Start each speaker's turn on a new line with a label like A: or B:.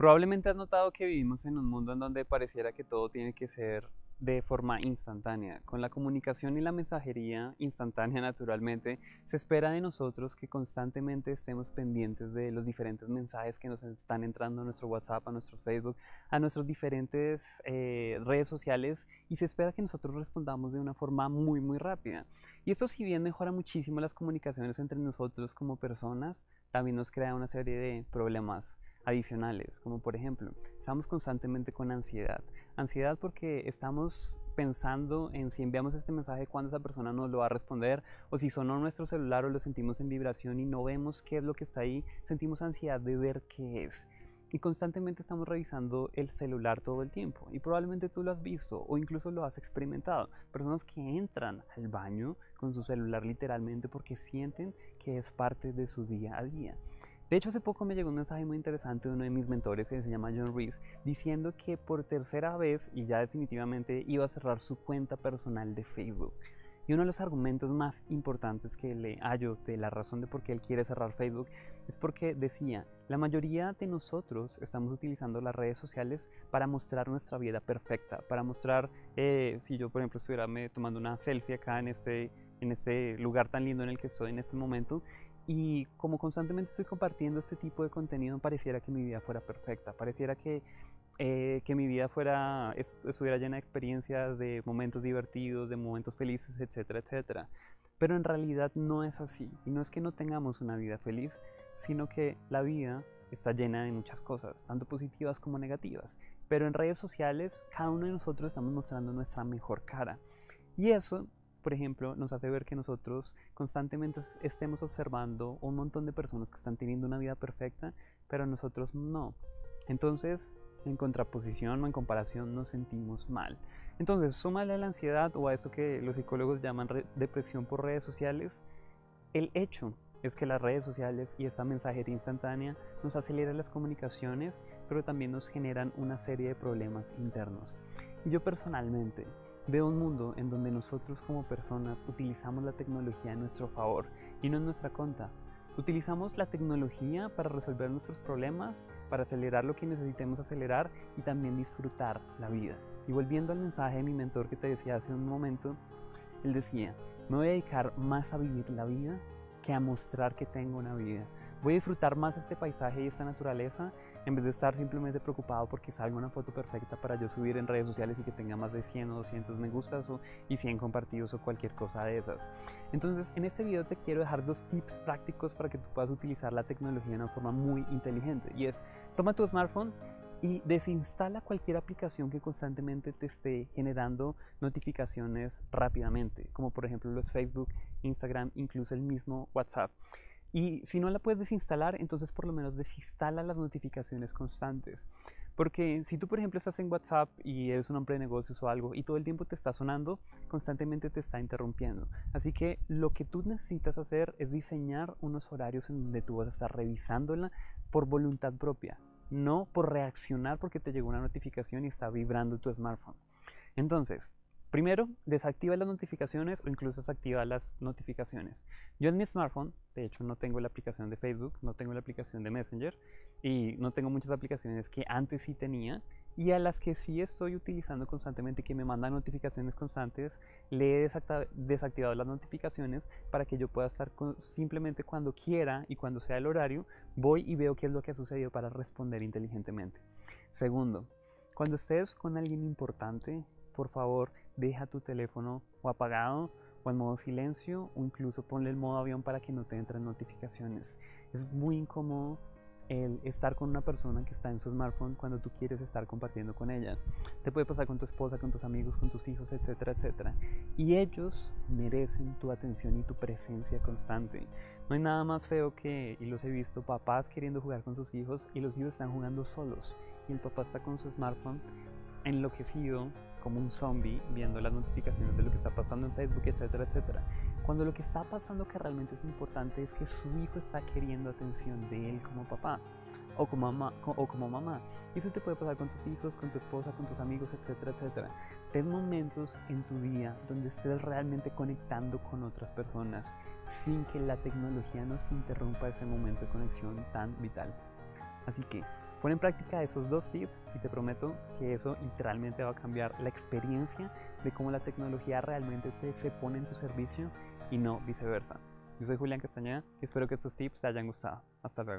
A: Probablemente has notado que vivimos en un mundo en donde pareciera que todo tiene que ser de forma instantánea. Con la comunicación y la mensajería instantánea naturalmente, se espera de nosotros que constantemente estemos pendientes de los diferentes mensajes que nos están entrando a nuestro WhatsApp, a nuestro Facebook, a nuestras diferentes eh, redes sociales y se espera que nosotros respondamos de una forma muy muy rápida. Y esto si bien mejora muchísimo las comunicaciones entre nosotros como personas, también nos crea una serie de problemas adicionales, como por ejemplo, estamos constantemente con ansiedad. Ansiedad porque estamos pensando en si enviamos este mensaje, cuándo esa persona nos lo va a responder, o si sonó nuestro celular o lo sentimos en vibración y no vemos qué es lo que está ahí, sentimos ansiedad de ver qué es. Y constantemente estamos revisando el celular todo el tiempo. Y probablemente tú lo has visto o incluso lo has experimentado. Personas que entran al baño con su celular literalmente porque sienten que es parte de su día a día. De hecho, hace poco me llegó un mensaje muy interesante de uno de mis mentores, que se llama John Reese, diciendo que por tercera vez y ya definitivamente iba a cerrar su cuenta personal de Facebook. Y uno de los argumentos más importantes que le hallo de la razón de por qué él quiere cerrar Facebook es porque decía, la mayoría de nosotros estamos utilizando las redes sociales para mostrar nuestra vida perfecta, para mostrar, eh, si yo por ejemplo estuviera tomando una selfie acá en este, en este lugar tan lindo en el que estoy en este momento, y como constantemente estoy compartiendo este tipo de contenido, pareciera que mi vida fuera perfecta, pareciera que, eh, que mi vida fuera, estuviera llena de experiencias, de momentos divertidos, de momentos felices, etcétera, etcétera. Pero en realidad no es así. Y no es que no tengamos una vida feliz, sino que la vida está llena de muchas cosas, tanto positivas como negativas. Pero en redes sociales, cada uno de nosotros estamos mostrando nuestra mejor cara. Y eso por ejemplo, nos hace ver que nosotros constantemente estemos observando un montón de personas que están teniendo una vida perfecta, pero nosotros no. Entonces, en contraposición o en comparación nos sentimos mal. Entonces, súmale la ansiedad o a eso que los psicólogos llaman depresión por redes sociales, el hecho es que las redes sociales y esta mensajería instantánea nos aceleran las comunicaciones, pero también nos generan una serie de problemas internos. Y yo personalmente, Veo un mundo en donde nosotros como personas utilizamos la tecnología a nuestro favor y no en nuestra contra. Utilizamos la tecnología para resolver nuestros problemas, para acelerar lo que necesitemos acelerar y también disfrutar la vida. Y volviendo al mensaje de mi mentor que te decía hace un momento, él decía, me voy a dedicar más a vivir la vida que a mostrar que tengo una vida. Voy a disfrutar más este paisaje y esta naturaleza en vez de estar simplemente preocupado porque salga una foto perfecta para yo subir en redes sociales y que tenga más de 100 o 200 me gustas o, y 100 compartidos o cualquier cosa de esas. Entonces, en este video te quiero dejar dos tips prácticos para que tú puedas utilizar la tecnología de una forma muy inteligente. Y es, toma tu smartphone y desinstala cualquier aplicación que constantemente te esté generando notificaciones rápidamente, como por ejemplo los Facebook, Instagram, incluso el mismo WhatsApp. Y si no la puedes desinstalar, entonces por lo menos desinstala las notificaciones constantes. Porque si tú, por ejemplo, estás en WhatsApp y eres un hombre de negocios o algo y todo el tiempo te está sonando, constantemente te está interrumpiendo. Así que lo que tú necesitas hacer es diseñar unos horarios en donde tú vas a estar revisándola por voluntad propia, no por reaccionar porque te llegó una notificación y está vibrando tu smartphone. Entonces, Primero, desactiva las notificaciones o incluso desactiva las notificaciones. Yo en mi smartphone, de hecho, no tengo la aplicación de Facebook, no tengo la aplicación de Messenger y no tengo muchas aplicaciones que antes sí tenía y a las que sí estoy utilizando constantemente que me mandan notificaciones constantes, le he desactivado las notificaciones para que yo pueda estar simplemente cuando quiera y cuando sea el horario, voy y veo qué es lo que ha sucedido para responder inteligentemente. Segundo, cuando estés con alguien importante, por favor, deja tu teléfono o apagado o en modo silencio o incluso ponle el modo avión para que no te entren notificaciones. Es muy incómodo el estar con una persona que está en su smartphone cuando tú quieres estar compartiendo con ella. Te puede pasar con tu esposa, con tus amigos, con tus hijos, etcétera, etcétera. Y ellos merecen tu atención y tu presencia constante. No hay nada más feo que, y los he visto, papás queriendo jugar con sus hijos y los hijos están jugando solos. Y el papá está con su smartphone enloquecido, como un zombie, viendo las notificaciones de lo que está pasando en Facebook, etcétera, etcétera. Cuando lo que está pasando que realmente es importante es que su hijo está queriendo atención de él como papá o como mamá. O como mamá. Y eso te puede pasar con tus hijos, con tu esposa, con tus amigos, etcétera, etcétera. Ten momentos en tu día donde estés realmente conectando con otras personas sin que la tecnología nos interrumpa ese momento de conexión tan vital. Así que Pon en práctica esos dos tips y te prometo que eso literalmente va a cambiar la experiencia de cómo la tecnología realmente te se pone en tu servicio y no viceversa. Yo soy Julián Castañeda y espero que estos tips te hayan gustado. Hasta luego.